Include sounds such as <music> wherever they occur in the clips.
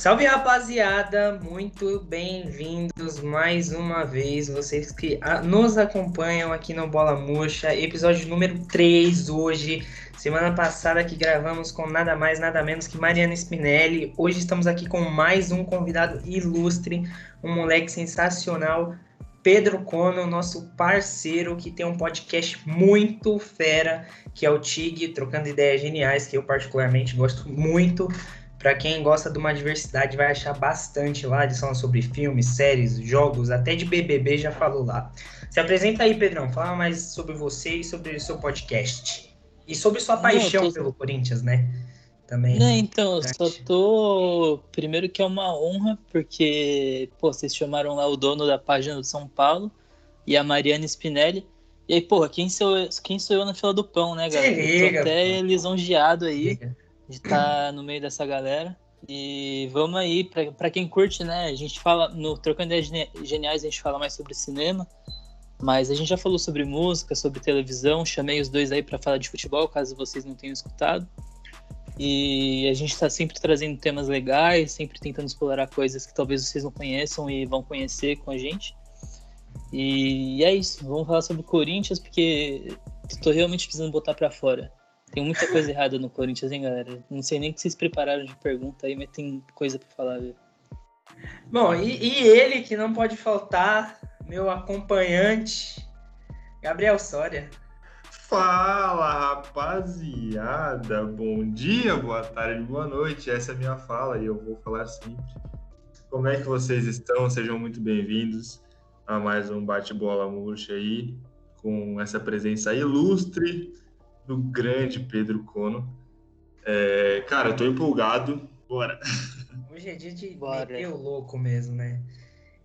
Salve rapaziada, muito bem-vindos mais uma vez, vocês que nos acompanham aqui no Bola Murcha, episódio número 3 hoje. Semana passada que gravamos com nada mais, nada menos que Mariana Spinelli. Hoje estamos aqui com mais um convidado ilustre, um moleque sensacional, Pedro Cono, nosso parceiro, que tem um podcast muito fera, que é o TIG, Trocando Ideias Geniais, que eu particularmente gosto muito. Para quem gosta de uma diversidade, vai achar bastante lá. Eles falam sobre filmes, séries, jogos, até de BBB já falou lá. Se apresenta aí, Pedrão. Fala mais sobre você e sobre o seu podcast. E sobre sua paixão tô... pelo Corinthians, né? Também. Não, então, eu só tô. Primeiro que é uma honra, porque, pô, vocês chamaram lá o dono da página do São Paulo e a Mariana Spinelli. E aí, porra, quem sou, eu, quem sou eu na fila do pão, né, galera? Se liga, tô até pô. lisonjeado aí. Liga de estar tá no meio dessa galera. E vamos aí, para quem curte, né? A gente fala, no Trocando Ideias Geniais, a gente fala mais sobre cinema, mas a gente já falou sobre música, sobre televisão. Chamei os dois aí para falar de futebol, caso vocês não tenham escutado. E a gente está sempre trazendo temas legais, sempre tentando explorar coisas que talvez vocês não conheçam e vão conhecer com a gente. E é isso, vamos falar sobre Corinthians, porque estou realmente precisando botar para fora. Tem muita coisa errada no Corinthians, hein, galera? Não sei nem que vocês prepararam de pergunta aí, mas tem coisa para falar, viu? Bom, e, e, ele que não pode faltar, meu acompanhante, Gabriel Soria. Fala, rapaziada! Bom dia, boa tarde, boa noite. Essa é a minha fala e eu vou falar sempre. Como é que vocês estão? Sejam muito bem-vindos a mais um bate-bola murcha aí, com essa presença ilustre do grande Pedro Cono. É, cara, eu tô empolgado. Bora. Hoje é dia de Bora. meter o louco mesmo, né?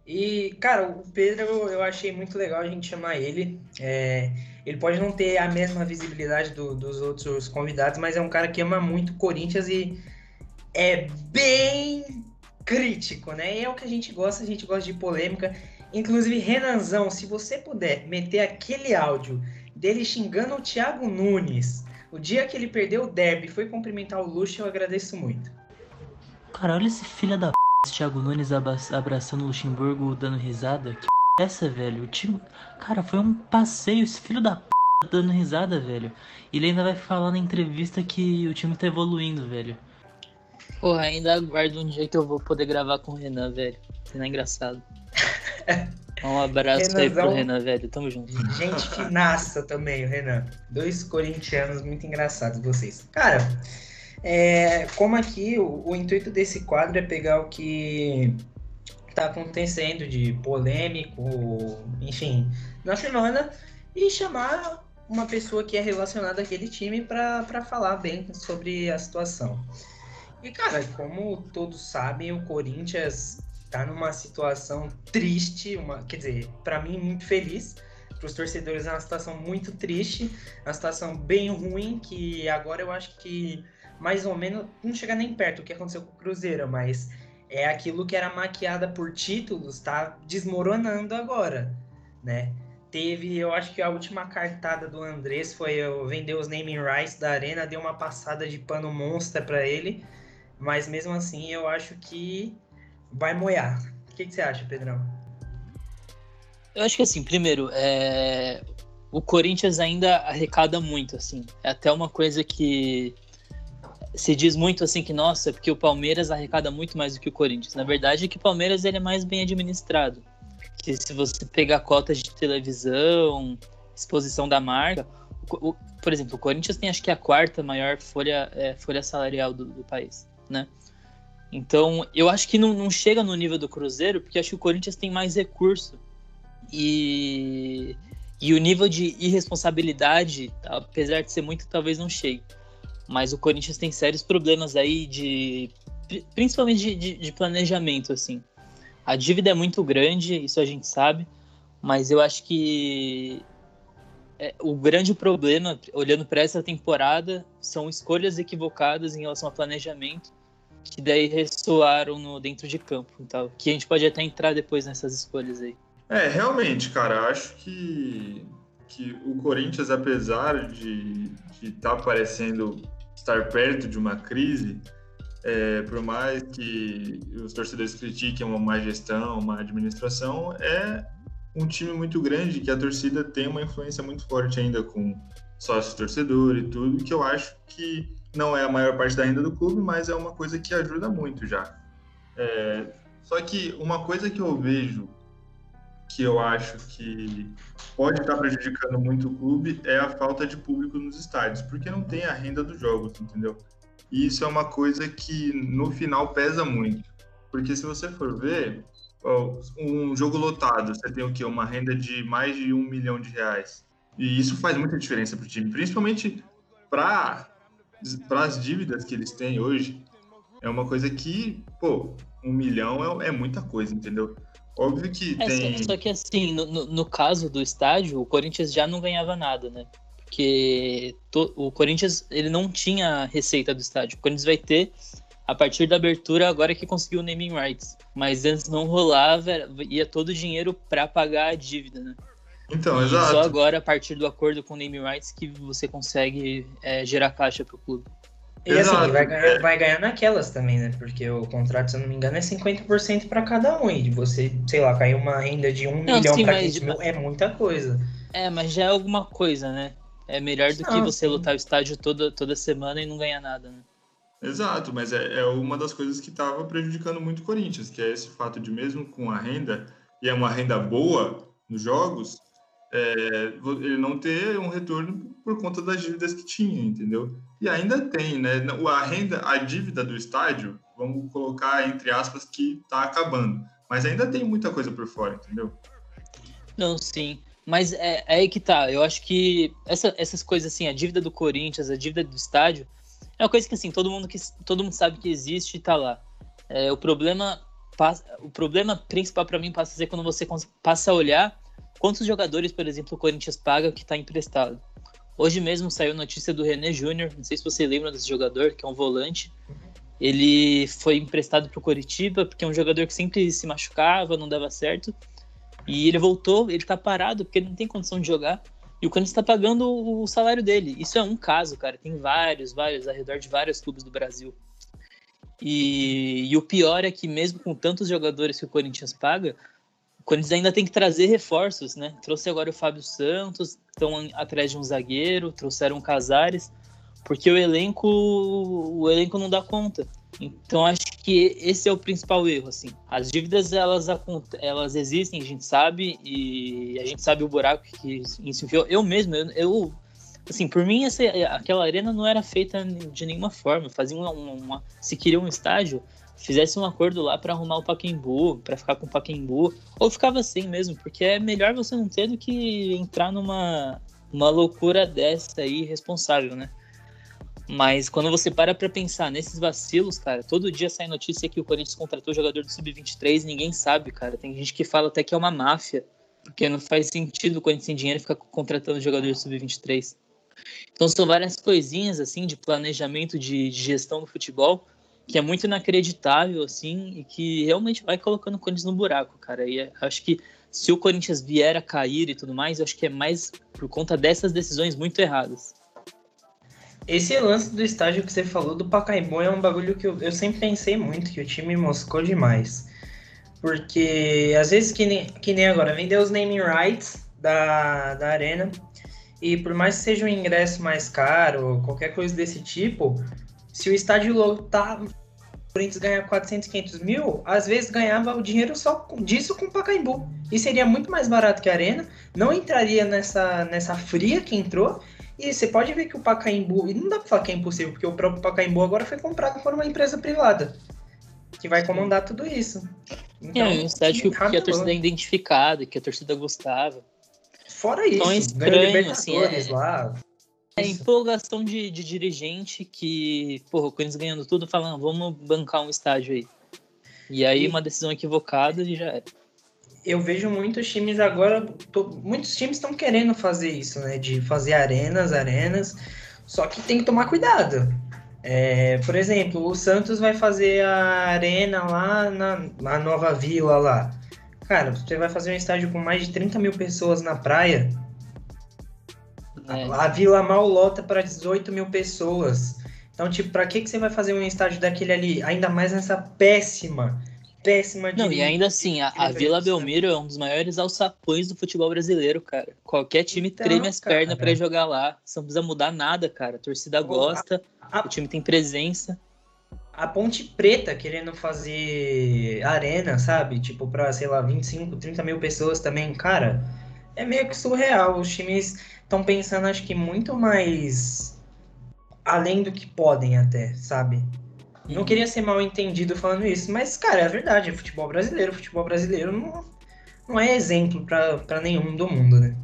E, cara, o Pedro eu achei muito legal a gente chamar ele. É, ele pode não ter a mesma visibilidade do, dos outros convidados, mas é um cara que ama muito Corinthians e é bem crítico, né? E é o que a gente gosta, a gente gosta de polêmica. Inclusive, Renanzão, se você puder meter aquele áudio dele xingando o Thiago Nunes. O dia que ele perdeu o derby foi cumprimentar o Luxo, eu agradeço muito. Cara, olha esse filho da p... Thiago Nunes abraçando o Luxemburgo dando risada. Que p... é essa, velho? O time... Cara, foi um passeio, esse filho da p... dando risada, velho. E ele ainda vai falar na entrevista que o time tá evoluindo, velho. Porra, ainda aguardo um dia que eu vou poder gravar com o Renan, velho. Isso não é engraçado. <laughs> Um abraço Renanzão, aí pro Renan, velho. Tamo junto. Gente finaça também, o Renan. Dois corintianos muito engraçados, vocês. Cara, é, como aqui, o, o, intuito desse quadro é pegar o que tá acontecendo de polêmico, enfim, na semana e chamar uma pessoa que é relacionada àquele time para falar bem sobre a situação. E, cara, como todos sabem, o Corinthians tá numa situação triste, uma, quer dizer, para mim muito feliz. Para os torcedores é uma situação muito triste, uma situação bem ruim que agora eu acho que mais ou menos não chega nem perto do que aconteceu com o Cruzeiro, mas é aquilo que era maquiada por títulos, tá desmoronando agora, né? Teve, eu acho que a última cartada do Andrés foi vender os naming rights da Arena, deu uma passada de pano monstra para ele, mas mesmo assim eu acho que vai moiar. O que, que você acha, Pedrão? Eu acho que assim, primeiro, é... o Corinthians ainda arrecada muito, assim. É até uma coisa que se diz muito assim que, nossa, porque o Palmeiras arrecada muito mais do que o Corinthians. Na verdade, é que o Palmeiras ele é mais bem administrado. Que se você pegar cotas de televisão, exposição da marca, o, o, por exemplo, o Corinthians tem acho que a quarta maior folha, é, folha salarial do, do país, né? Então, eu acho que não, não chega no nível do Cruzeiro, porque acho que o Corinthians tem mais recurso. E, e o nível de irresponsabilidade, apesar de ser muito, talvez não chegue. Mas o Corinthians tem sérios problemas aí de. Principalmente de, de, de planejamento, assim. A dívida é muito grande, isso a gente sabe, mas eu acho que é, o grande problema, olhando para essa temporada, são escolhas equivocadas em relação ao planejamento que daí ressoaram no dentro de campo e tal. Que a gente pode até entrar depois nessas escolhas aí. É, realmente, cara, acho que, que o Corinthians, apesar de estar tá parecendo estar perto de uma crise, é, por mais que os torcedores critiquem uma má gestão, uma administração, é um time muito grande que a torcida tem uma influência muito forte ainda com sócio torcedor e tudo, que eu acho que não é a maior parte da renda do clube, mas é uma coisa que ajuda muito já. É, só que uma coisa que eu vejo que eu acho que pode estar prejudicando muito o clube é a falta de público nos estádios, porque não tem a renda dos jogos, entendeu? E isso é uma coisa que no final pesa muito. Porque se você for ver, um jogo lotado, você tem o quê? Uma renda de mais de um milhão de reais. E isso faz muita diferença para o time, principalmente para as dívidas que eles têm hoje. É uma coisa que, pô, um milhão é, é muita coisa, entendeu? Óbvio que é, tem. Só que assim, no, no, no, caso do estádio, o Corinthians já não ganhava nada, né? Porque to, o Corinthians ele não tinha receita do estádio. O Corinthians vai ter a partir da abertura agora que conseguiu o naming rights. Mas antes não rolava, ia todo o dinheiro para pagar a dívida, né? Então, exato. Só agora, a partir do acordo com o naming rights, que você consegue é, gerar caixa para o clube. E assim, Exato. assim, vai ganhar, vai ganhar naquelas também, né? Porque o contrato, se eu não me engano, é 50% para cada um. E você, sei lá, cair uma renda de um não, milhão para 15 mil é muita coisa. É, mas já é alguma coisa, né? É melhor do não, que você sim. lutar o estádio toda, toda semana e não ganhar nada, né? Exato, mas é, é uma das coisas que estava prejudicando muito o Corinthians, que é esse fato de mesmo com a renda, e é uma renda boa nos jogos, é, ele não ter um retorno por conta das dívidas que tinha, entendeu? E ainda tem, né? A renda, a dívida do estádio, vamos colocar entre aspas que está acabando, mas ainda tem muita coisa por fora, entendeu? Não, sim. Mas é, é aí que tá. Eu acho que essa, essas coisas assim, a dívida do Corinthians, a dívida do estádio, é uma coisa que assim, todo mundo, que, todo mundo sabe que existe e tá lá. É, o problema o problema principal para mim passa a ser quando você passa a olhar Quantos jogadores, por exemplo, o Corinthians paga que está emprestado? Hoje mesmo saiu notícia do René Júnior, não sei se você lembra desse jogador, que é um volante. Ele foi emprestado para o Coritiba, porque é um jogador que sempre se machucava, não dava certo. E ele voltou, ele está parado, porque ele não tem condição de jogar. E o Corinthians está pagando o salário dele. Isso é um caso, cara. Tem vários, vários, ao redor de vários clubes do Brasil. E, e o pior é que, mesmo com tantos jogadores que o Corinthians paga, Corinthians ainda tem que trazer reforços, né? Trouxe agora o Fábio Santos, estão atrás de um zagueiro, trouxeram o Casares, porque o elenco, o elenco não dá conta. Então acho que esse é o principal erro, assim. As dívidas elas elas existem, a gente sabe e a gente sabe o buraco que isso enfiou. Eu mesmo, eu, eu assim, por mim essa, aquela arena não era feita de nenhuma forma. Fazia uma, uma se queria um estágio, fizesse um acordo lá para arrumar o Paquembu, para ficar com o Paquembu, ou ficava assim mesmo, porque é melhor você não ter do que entrar numa uma loucura dessa aí irresponsável, né? Mas quando você para pra pensar nesses vacilos, cara, todo dia sai notícia que o Corinthians contratou jogador do Sub-23 ninguém sabe, cara. Tem gente que fala até que é uma máfia, porque não faz sentido o Corinthians sem dinheiro ficar contratando jogador do Sub-23. Então são várias coisinhas, assim, de planejamento de, de gestão do futebol que é muito inacreditável, assim, e que realmente vai colocando o Corinthians no buraco, cara. E acho que se o Corinthians vier a cair e tudo mais, acho que é mais por conta dessas decisões muito erradas. Esse lance do estágio que você falou do Pacaembu é um bagulho que eu, eu sempre pensei muito, que o time moscou demais. Porque às vezes, que nem, que nem agora, vendeu os naming rights da, da arena, e por mais que seja um ingresso mais caro, qualquer coisa desse tipo, se o estádio lotar, o Corinthians ganhar 400, 500 mil, às vezes ganhava o dinheiro só disso com o Pacaembu. E seria muito mais barato que a Arena, não entraria nessa, nessa fria que entrou. E você pode ver que o Pacaembu, e não dá pra falar que é impossível, porque o próprio Pacaembu agora foi comprado por uma empresa privada, que vai comandar tudo isso. Então, é, um estádio que, que a torcida é identificada, que a torcida gostava. Fora isso, então é estranho, assim, é... lá. É empolgação de, de dirigente que, porra, o Corinthians ganhando tudo, falando, vamos bancar um estádio aí. E aí, uma decisão equivocada e já era. Eu vejo muitos times agora, tô, muitos times estão querendo fazer isso, né? De fazer arenas, arenas, só que tem que tomar cuidado. É, por exemplo, o Santos vai fazer a arena lá na, na Nova Vila lá. Cara, você vai fazer um estádio com mais de 30 mil pessoas na praia é. A Vila Mal lota para 18 mil pessoas. Então, tipo, pra que, que você vai fazer um estádio daquele ali? Ainda mais nessa péssima, péssima Não, e ainda assim, a, a Vila Belmiro é um dos maiores alçapões do futebol brasileiro, cara. Qualquer time então, treme as cara, pernas para jogar lá. Você não precisa mudar nada, cara. A torcida Pô, gosta, a, o time tem presença. A Ponte Preta querendo fazer arena, sabe? Tipo, pra, sei lá, 25, 30 mil pessoas também, cara. É meio que surreal. Os times estão pensando, acho que, muito mais além do que podem até, sabe? Não uhum. queria ser mal entendido falando isso, mas, cara, é verdade, é futebol brasileiro. Futebol brasileiro não, não é exemplo para nenhum do mundo, né?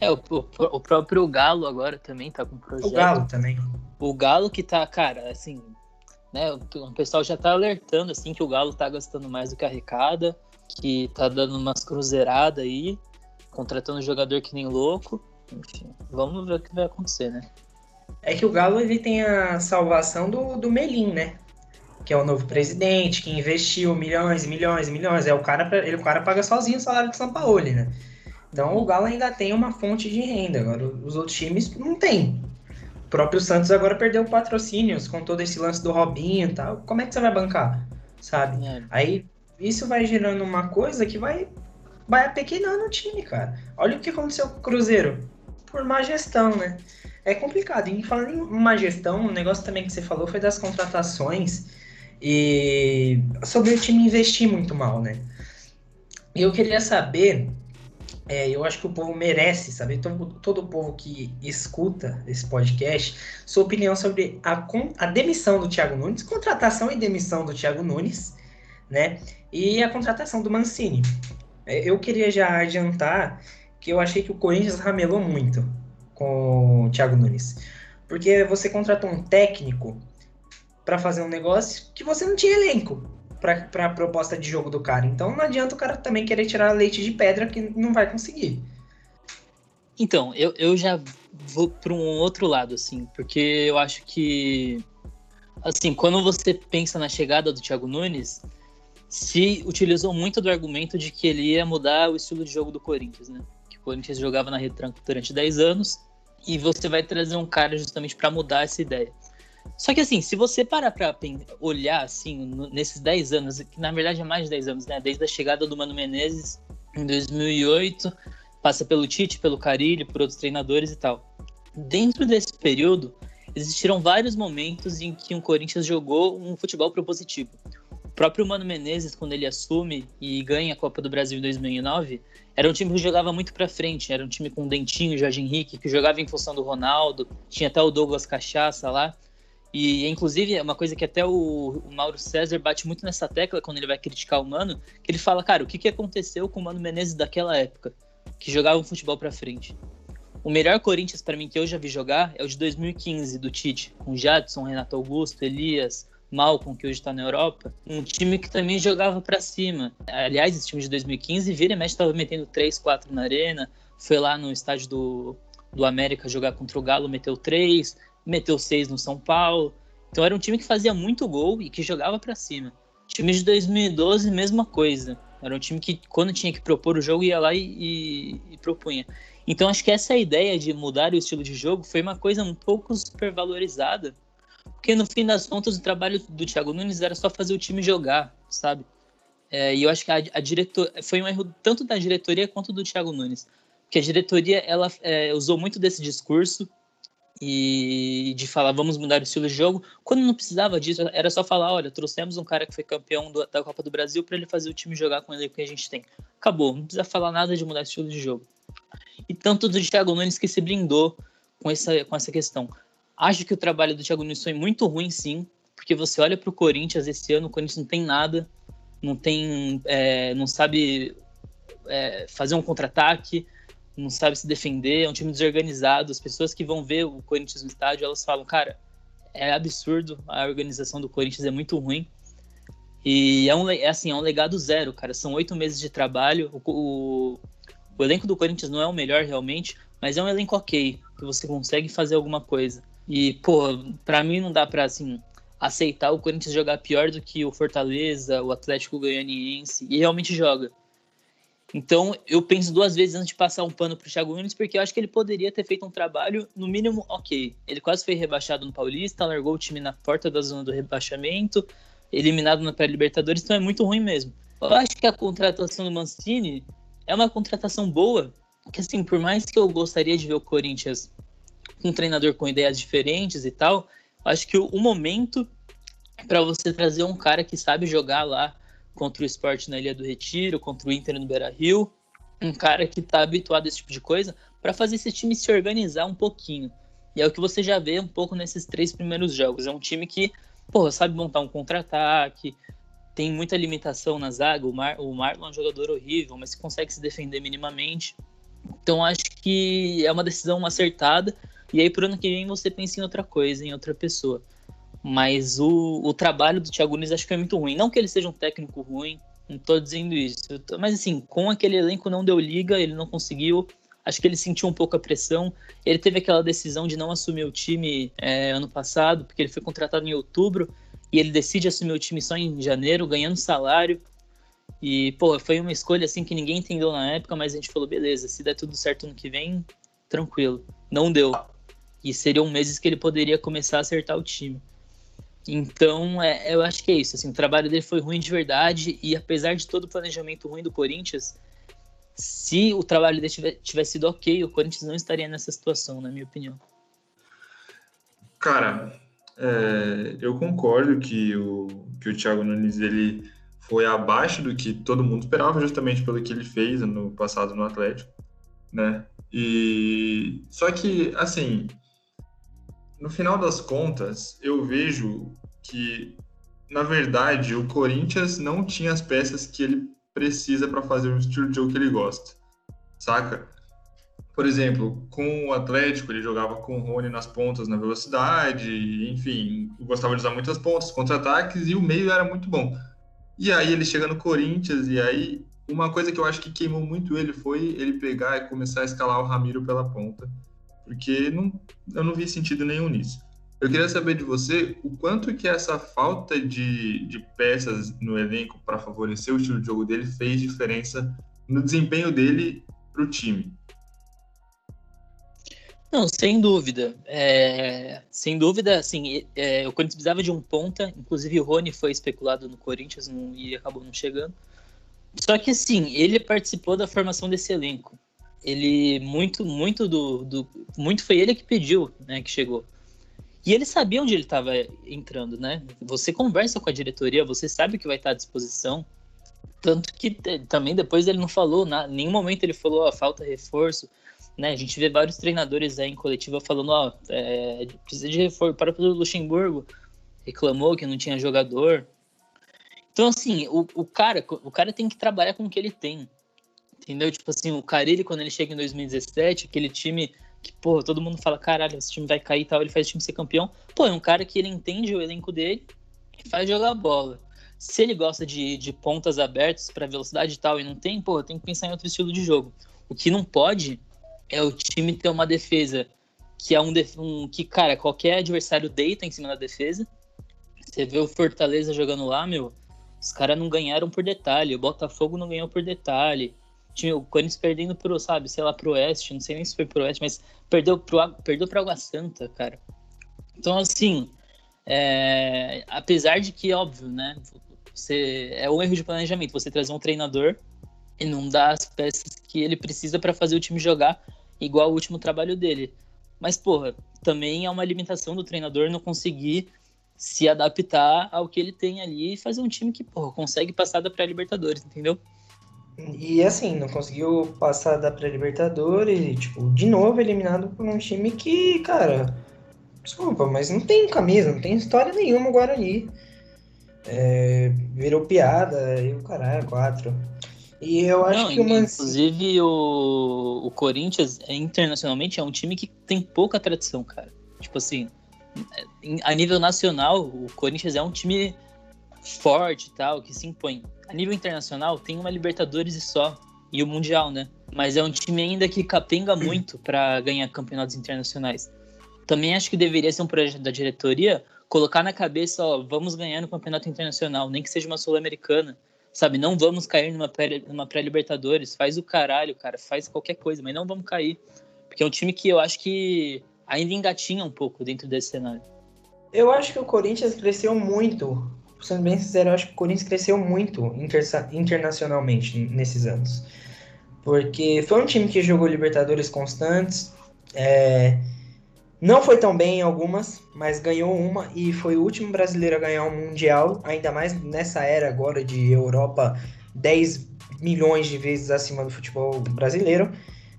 É, o, o, o, próprio Galo agora também tá com projeto. O Galo também. O Galo que tá, cara, assim, né, o pessoal já tá alertando, assim, que o Galo tá gastando mais do que arrecada, que tá dando umas cruzeiradas aí, contratando jogador que nem louco. Enfim, vamos ver o que vai acontecer, né? é que o Galo ele tem a salvação do, do Melim, né? Que é o novo presidente, que investiu milhões, milhões, milhões. É o cara, ele, o cara paga sozinho o salário de São Paulo, né? Então o Galo ainda tem uma fonte de renda. Agora os outros times não tem. O próprio Santos agora perdeu patrocínios com todo esse lance do Robinho e tal. Como é que você vai bancar? Sabe? É. Aí isso vai gerando uma coisa que vai, vai apequenando o time, cara. Olha o que aconteceu com o Cruzeiro. Por má gestão, né? é complicado. E falando em uma gestão, o um negócio também que você falou foi das contratações e sobre o time investir muito mal, né? E eu queria saber, é, eu acho que o povo merece saber, todo, todo o povo que escuta esse podcast, sua opinião sobre a, a demissão do Thiago Nunes, contratação e demissão do Thiago Nunes, né? E a contratação do Mancini. É, eu queria já adiantar que eu achei que o Corinthians ramelou muito com o Thiago Nunes. Porque você contratou um técnico para fazer um negócio que você não tinha elenco para a proposta de jogo do cara. Então não adianta o cara também querer tirar leite de pedra que não vai conseguir. Então, eu, eu já vou para um outro lado, assim, porque eu acho que, assim, quando você pensa na chegada do Thiago Nunes, se utilizou muito do argumento de que ele ia mudar o estilo de jogo do Corinthians, né? Que o Corinthians jogava na retranca durante 10 anos e você vai trazer um cara justamente para mudar essa ideia. Só que assim, se você parar para olhar assim, nesses 10 anos, que na verdade é mais de 10 anos, né? Desde a chegada do Mano Menezes em 2008, passa pelo Tite, pelo Carilho, por outros treinadores e tal. Dentro desse período, existiram vários momentos em que o Corinthians jogou um futebol propositivo próprio Mano Menezes, quando ele assume e ganha a Copa do Brasil em 2009, era um time que jogava muito para frente. Era um time com Dentinho, Jorge Henrique, que jogava em função do Ronaldo. Tinha até o Douglas Cachaça lá. E, inclusive, é uma coisa que até o, o, Mauro César bate muito nessa tecla quando ele vai criticar o Mano, que ele fala, cara, o que, que aconteceu com o Mano Menezes daquela época, que jogava um futebol para frente? O melhor Corinthians para mim que eu já vi jogar é o de 2015, do Tite, com Jadson, Renato Augusto, Elias, Malcolm, que hoje está na Europa, um time que também jogava para cima. Aliás, esse time de 2015, vira e mexe, estava metendo 3, 4 na arena, foi lá no estádio do, do América jogar contra o Galo, meteu 3, meteu 6 no São Paulo. Então era um time que fazia muito gol e que jogava para cima. Time de 2012, mesma coisa. Era um time que, quando tinha que propor o jogo, ia lá e, e, e propunha. Então acho que essa ideia de mudar o estilo de jogo foi uma coisa um pouco supervalorizada porque no fim das contas o trabalho do Thiago Nunes era só fazer o time jogar, sabe? É, e eu acho que a, a diretor foi um erro tanto da diretoria quanto do Thiago Nunes, porque a diretoria ela é, usou muito desse discurso e de falar vamos mudar o estilo de jogo, quando não precisava disso, era só falar, olha, trouxemos um cara que foi campeão do, da Copa do Brasil para ele fazer o time jogar com ele que a gente tem. Acabou, não precisa falar nada de mudar o estilo de jogo. E tanto do Thiago Nunes que se blindou com essa, com essa questão. Acho que o trabalho do Thiago Nunes foi muito ruim, sim, porque você olha para o Corinthians esse ano, o Corinthians não tem nada, não tem, é, não sabe é, fazer um contra-ataque, não sabe se defender, é um time desorganizado. As pessoas que vão ver o Corinthians no estádio, elas falam, cara, é absurdo, a organização do Corinthians é muito ruim. E é, um, é assim, é um legado zero, cara. São oito meses de trabalho. O, o, o elenco do Corinthians não é o melhor realmente, mas é um elenco ok, que você consegue fazer alguma coisa. E, pô, pra mim não dá pra, assim, aceitar o Corinthians jogar pior do que o Fortaleza, o Atlético Goianiense, e realmente joga. Então, eu penso duas vezes antes de passar um pano pro Thiago Nunes, porque eu acho que ele poderia ter feito um trabalho, no mínimo, ok. Ele quase foi rebaixado no Paulista, largou o time na porta da zona do rebaixamento, eliminado na pré-Libertadores, então é muito ruim mesmo. Eu acho que a contratação do Mancini é uma contratação boa, que assim, por mais que eu gostaria de ver o Corinthians um treinador com ideias diferentes e tal, acho que o, o momento para você trazer um cara que sabe jogar lá contra o esporte na Ilha do Retiro, contra o Inter no Beira Rio, um cara que está habituado a esse tipo de coisa, para fazer esse time se organizar um pouquinho. E é o que você já vê um pouco nesses três primeiros jogos. É um time que, porra, sabe montar um contra-ataque, tem muita limitação na zaga. O, Mar o Marlon é um jogador horrível, mas consegue se defender minimamente. Então acho que é uma decisão acertada. E aí, pro ano que vem, você pensa em outra coisa, em outra pessoa. Mas o, o trabalho do Thiago Nunes acho que é muito ruim. Não que ele seja um técnico ruim, não tô dizendo isso. Tô, mas assim, com aquele elenco não deu liga, ele não conseguiu. Acho que ele sentiu um pouco a pressão. Ele teve aquela decisão de não assumir o time é, ano passado, porque ele foi contratado em outubro e ele decide assumir o time só em janeiro, ganhando salário. E, pô, foi uma escolha assim que ninguém entendeu na época, mas a gente falou, beleza, se der tudo certo no que vem, tranquilo. Não deu. E seriam meses que ele poderia começar a acertar o time. Então, é, eu acho que é isso. Assim, o trabalho dele foi ruim de verdade. E apesar de todo o planejamento ruim do Corinthians, se o trabalho dele tivesse, tivesse sido ok, o Corinthians não estaria nessa situação, na minha opinião. Cara, é, eu concordo que o, que o Thiago Nunes ele foi abaixo do que todo mundo esperava, justamente pelo que ele fez no passado no Atlético, né? E só que assim, no final das contas, eu vejo que, na verdade, o Corinthians não tinha as peças que ele precisa para fazer o estilo de jogo que ele gosta, saca? Por exemplo, com o Atlético, ele jogava com o Rony nas pontas, na velocidade, enfim, gostava de usar muitas pontas, contra-ataques, e o meio era muito bom. E aí ele chega no Corinthians, e aí uma coisa que eu acho que queimou muito ele foi ele pegar e começar a escalar o Ramiro pela ponta porque não, eu não vi sentido nenhum nisso. Eu queria saber de você o quanto que essa falta de, de peças no elenco para favorecer o estilo de jogo dele fez diferença no desempenho dele para o time. Não, sem dúvida. É, sem dúvida, assim, é, o Corinthians precisava de um ponta, inclusive o Rony foi especulado no Corinthians não, e acabou não chegando. Só que, assim, ele participou da formação desse elenco ele muito, muito do, do, muito foi ele que pediu, né, que chegou. E ele sabia onde ele estava entrando, né? Você conversa com a diretoria, você sabe que vai estar à disposição. Tanto que também depois ele não falou, na nenhum momento ele falou, falta reforço, né? A gente vê vários treinadores aí em coletiva falando, ó, é, precisa de reforço. Para o Luxemburgo reclamou que não tinha jogador. Então, assim, o, o, cara, o cara tem que trabalhar com o que ele tem. Entendeu? Tipo assim, o Carilli, quando ele chega em 2017, aquele time que, pô, todo mundo fala, caralho, esse time vai cair e tal, ele faz o time ser campeão. Pô, é um cara que ele entende o elenco dele e faz jogar bola. Se ele gosta de, de pontas abertas para velocidade e tal e não tem, pô, tem que pensar em outro estilo de jogo. O que não pode é o time ter uma defesa que é um, um que, cara, qualquer adversário deita em cima da defesa. Você vê o Fortaleza jogando lá, meu, os caras não ganharam por detalhe, o Botafogo não ganhou por detalhe time, o Corinthians perdendo pro, sabe, sei lá, pro Oeste, não sei nem se foi pro Oeste, mas perdeu pro, perdeu pro Água Santa, cara. Então, assim, é, apesar de que, óbvio, né, você, é um erro de planejamento, você trazer um treinador e não dar as peças que ele precisa para fazer o time jogar igual o último trabalho dele. Mas, porra, também é uma limitação do treinador não conseguir se adaptar ao que ele tem ali e fazer um time que, porra, consegue passar da pré-Libertadores, entendeu? E assim, não conseguiu passar da pré-Libertadores e, tipo, de novo eliminado por um time que, cara, desculpa, mas não tem camisa, não tem história nenhuma o Guarani. É, virou piada e o caralho, quatro. E eu acho não, que o Mancini... Inclusive, o, o Corinthians, é, internacionalmente, é um time que tem pouca tradição, cara. Tipo assim, a nível nacional, o Corinthians é um time forte e tal, que se impõe a nível internacional, tem uma Libertadores e só, e o Mundial, né? Mas é um time ainda que capenga <clears throat> muito para ganhar campeonatos internacionais. Também acho que deveria ser um projeto da diretoria colocar na cabeça, ó, vamos ganhar no campeonato internacional, nem que seja uma sul-americana, Sabe, não vamos cair numa pré-Libertadores. faz o caralho, cara. Faz qualquer coisa, mas não vamos cair. Porque é um time que eu acho que ainda engatinha um pouco dentro desse cenário. Eu acho que o Corinthians cresceu muito. Sendo bem sincero, eu acho que o Corinthians cresceu muito inter internacionalmente nesses anos. Porque foi um time que jogou Libertadores constantes. É, não foi tão bem em algumas, mas ganhou uma e foi o último brasileiro a ganhar um Mundial, ainda mais nessa era agora de Europa 10 milhões de vezes acima do futebol brasileiro.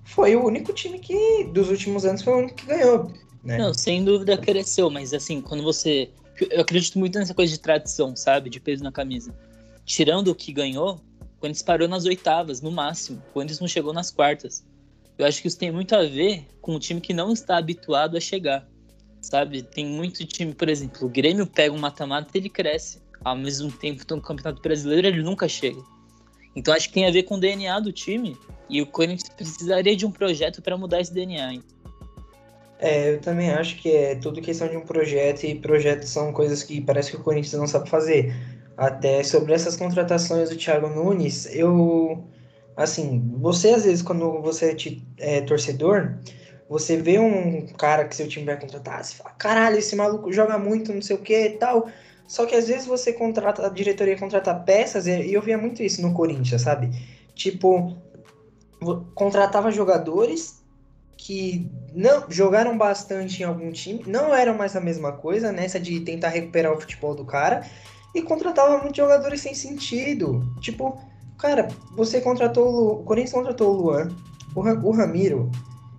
Foi o único time que, dos últimos anos, foi o único que ganhou. Né? Não, sem dúvida cresceu, mas assim, quando você. Eu acredito muito nessa coisa de tradição, sabe? De peso na camisa. Tirando o que ganhou, o Corinthians parou nas oitavas, no máximo. O Corinthians não chegou nas quartas. Eu acho que isso tem muito a ver com um time que não está habituado a chegar, sabe? Tem muito time, por exemplo, o Grêmio pega um mata-mata e ele cresce. Ao mesmo tempo, no Campeonato Brasileiro, ele nunca chega. Então acho que tem a ver com o DNA do time e o Corinthians precisaria de um projeto para mudar esse DNA. É, eu também acho que é tudo questão de um projeto e projetos são coisas que parece que o Corinthians não sabe fazer. Até sobre essas contratações do Thiago Nunes, eu assim, você às vezes, quando você é, é torcedor, você vê um cara que seu time vai contratar, você fala, caralho, esse maluco joga muito, não sei o que e tal. Só que às vezes você contrata, a diretoria contrata peças, e eu via muito isso no Corinthians, sabe? Tipo, contratava jogadores que não jogaram bastante em algum time, não eram mais a mesma coisa, nessa de tentar recuperar o futebol do cara, e contratava muitos jogadores sem sentido. Tipo, Cara, você contratou o, o Corinthians contratou o Luan, o, o Ramiro,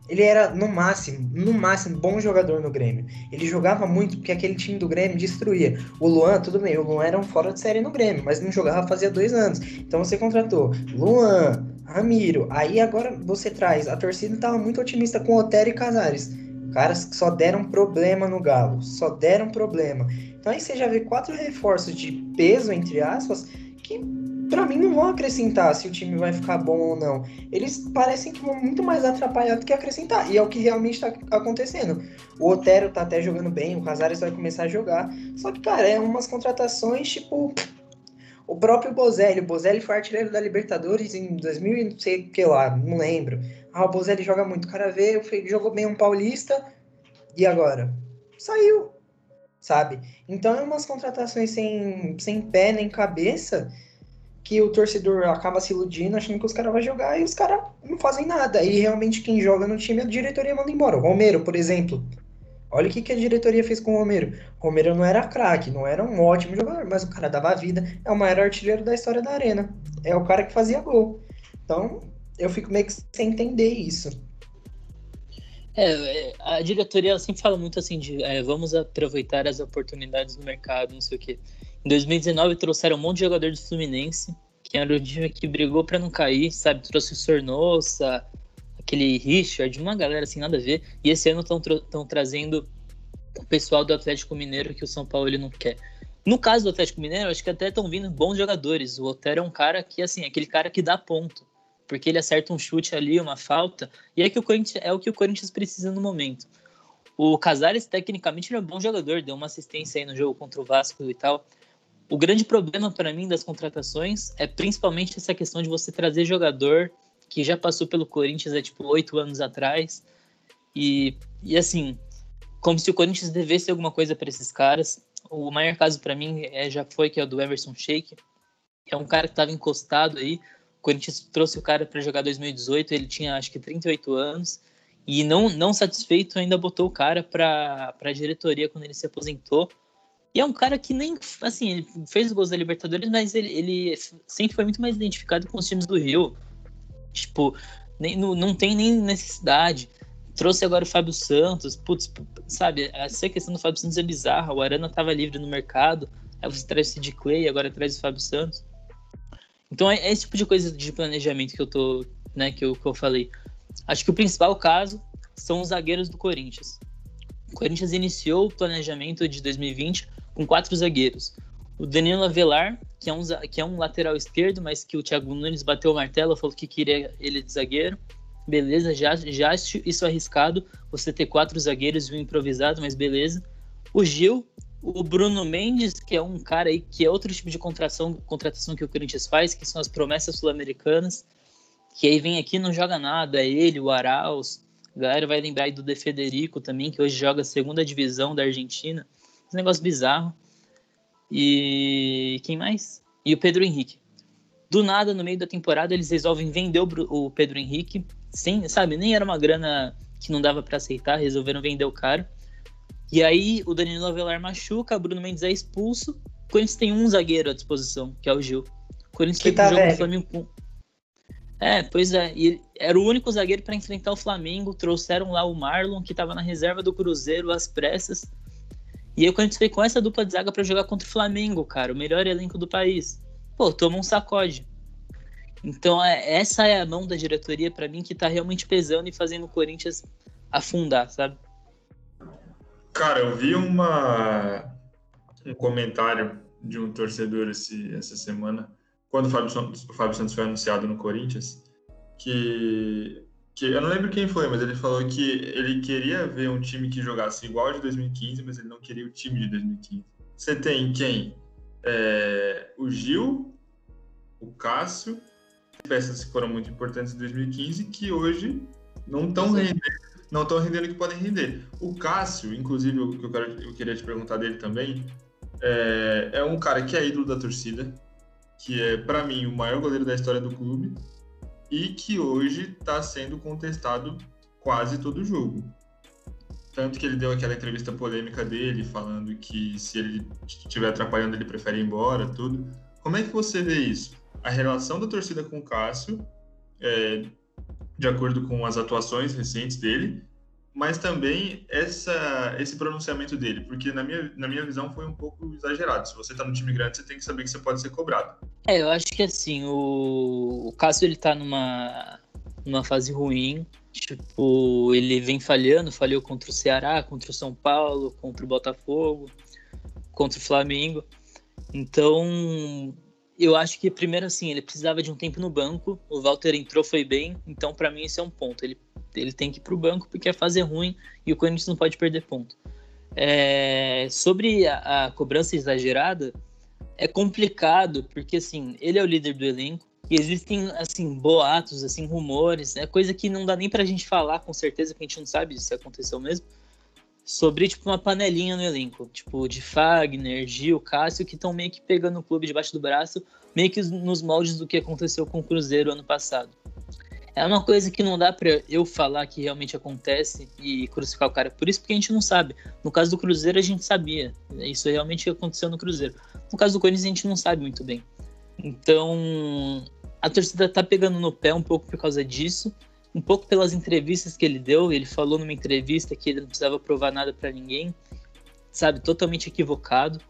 ele era no máximo, no máximo, bom jogador no Grêmio. Ele jogava muito porque aquele time do Grêmio destruía. O Luan, tudo bem, o Luan era um fora de série no Grêmio, mas não jogava fazia dois anos. Então você contratou Luan, Ramiro. Aí agora você traz. A torcida estava muito otimista com Otero e Casares. Caras que só deram problema no Galo. Só deram problema. Então aí você já vê quatro reforços de peso, entre aspas, que para mim não vão acrescentar se o time vai ficar bom ou não. Eles parecem que vão muito mais atrapalhar do que acrescentar. E é o que realmente está acontecendo. O Otero tá até jogando bem, o Casares vai começar a jogar. Só que, cara, é umas contratações tipo. O próprio Bozelli, o Bozelli foi artilheiro da Libertadores em 2000 não sei que lá, não lembro. Ah, o Bozelli joga muito. O cara veio, jogou bem um paulista, e agora? Saiu, sabe? Então é umas contratações sem, sem pé nem cabeça que o torcedor acaba se iludindo, achando que os caras vão jogar e os caras não fazem nada. E realmente quem joga no time, a diretoria manda embora. O Romero, por exemplo. Olha o que, que a diretoria fez com o Romero. O Romero não era craque, não era um ótimo jogador, mas o cara dava vida. É o maior artilheiro da história da Arena. É o cara que fazia gol. Então, eu fico meio que sem entender isso. É, a diretoria sempre fala muito assim de é, vamos aproveitar as oportunidades do mercado, não sei o quê. Em 2019 trouxeram um monte de jogador do Fluminense, que era o time que brigou para não cair, sabe? Trouxe o Sornosa, aquele Richard, uma galera assim, nada a ver. E esse ano estão trazendo o pessoal do Atlético Mineiro que o São Paulo ele não quer. No caso do Atlético Mineiro, acho que até estão vindo bons jogadores. O Otero é um cara que, assim, é aquele cara que dá ponto. Porque ele acerta um chute ali, uma falta. E é, que o Corinthians, é o que o Corinthians precisa no momento. O Casares, tecnicamente, ele é um bom jogador. Deu uma assistência aí no jogo contra o Vasco e tal. O grande problema para mim das contratações é principalmente essa questão de você trazer jogador que já passou pelo Corinthians há tipo oito anos atrás e, e assim, como se o Corinthians devesse alguma coisa para esses caras. O maior caso para mim é, já foi que é o do Everson Sheik, é um cara que estava encostado aí. O Corinthians trouxe o cara para jogar 2018, ele tinha acho que 38 anos e não, não satisfeito ainda botou o cara para a diretoria quando ele se aposentou e é um cara que nem, assim, ele fez gols da Libertadores, mas ele, ele sempre foi muito mais identificado com os times do Rio. Tipo, nem, não, não tem nem necessidade. Trouxe agora o Fábio Santos, putz, sabe, essa questão do Fábio Santos é bizarra. O Arana estava livre no mercado, aí você traz o Sid Clay, agora traz o Fábio Santos. Então é, é esse tipo de coisa de planejamento que eu tô, né, que eu, que eu falei. Acho que o principal caso são os zagueiros do Corinthians. O Corinthians iniciou o planejamento de 2020 com quatro zagueiros. O Danilo Avelar, que é, um, que é um lateral esquerdo, mas que o Thiago Nunes bateu o martelo, falou que queria ele de zagueiro. Beleza, já, já isso arriscado, você ter quatro zagueiros e um improvisado, mas beleza. O Gil, o Bruno Mendes, que é um cara aí que é outro tipo de contratação, contratação que o Corinthians faz, que são as promessas sul-americanas, que aí vem aqui não joga nada, é ele, o Arauz, a galera vai lembrar aí do De Federico também, que hoje joga a segunda divisão da Argentina, um negócio bizarro. E quem mais? E o Pedro Henrique. Do nada, no meio da temporada, eles resolvem vender o Pedro Henrique, sem, sabe, nem era uma grana que não dava para aceitar, resolveram vender o cara. E aí o Danilo Avelar machuca, o Bruno Mendes é expulso. O Corinthians tem um zagueiro à disposição, que é o Gil. O Corinthians que foi tá jogo Flamengo com. É, pois é. E era o único zagueiro para enfrentar o Flamengo. Trouxeram lá o Marlon, que estava na reserva do Cruzeiro, às pressas. E aí o Corinthians foi com essa dupla de zaga para jogar contra o Flamengo, cara, o melhor elenco do país. Pô, toma um sacode. Então, é, essa é a mão da diretoria para mim que tá realmente pesando e fazendo o Corinthians afundar, sabe? Cara, eu vi uma, um comentário de um torcedor esse, essa semana, quando o Fábio, o Fábio Santos foi anunciado no Corinthians, que, que eu não lembro quem foi, mas ele falou que ele queria ver um time que jogasse igual ao de 2015, mas ele não queria o time de 2015. Você tem quem? É, o Gil, o Cássio, peças que foram muito importantes em 2015, que hoje não estão rendendo não estão rendendo o que podem render. O Cássio, inclusive, o que eu, quero, eu queria te perguntar dele também, é, é, um cara que é ídolo da torcida, que é, para mim, o maior goleiro da história do clube e que hoje está sendo contestado quase todo jogo. Tanto que ele deu aquela entrevista polêmica dele, falando que se ele estiver atrapalhando, ele prefere ir embora, tudo. Como é que você vê isso? A relação da torcida com o Cássio, é, de acordo com as atuações recentes dele, mas também essa, esse pronunciamento dele, porque na minha, na minha visão foi um pouco exagerado. Se você está no time grande, você tem que saber que você pode ser cobrado. É, eu acho que assim, o, o Cássio ele tá numa, numa fase ruim. Tipo, ele vem falhando, falhou contra o Ceará, contra o São Paulo, contra o Botafogo, contra o Flamengo. Então, eu acho que primeiro assim, ele precisava de um tempo no banco. O Walter entrou, foi bem. Então, para mim, esse é um ponto. Ele, ele tem que ir pro banco porque a fase é ruim e o Corinthians não pode perder ponto. É, sobre a, a, cobrança exagerada, é complicado porque assim, ele é o líder do elenco e existem assim boatos, assim rumores, é coisa que não dá nem pra gente falar com certeza que a gente não sabe se aconteceu mesmo sobre tipo uma panelinha no elenco, tipo de Fagner, Gil, Cássio, que estão meio que pegando o clube debaixo do braço, meio que nos moldes do que aconteceu com o Cruzeiro ano passado. É uma coisa que não dá para eu falar que realmente acontece e crucificar o cara por isso, porque a gente não sabe. No caso do Cruzeiro, a gente sabia. Isso realmente aconteceu no Cruzeiro. No caso do Corinthians, a gente não sabe muito bem. Então, a torcida tá pegando no pé um pouco por causa disso um pouco pelas entrevistas que ele deu. Ele falou numa entrevista que ele não precisava provar nada para ninguém, sabe? Totalmente equivocado.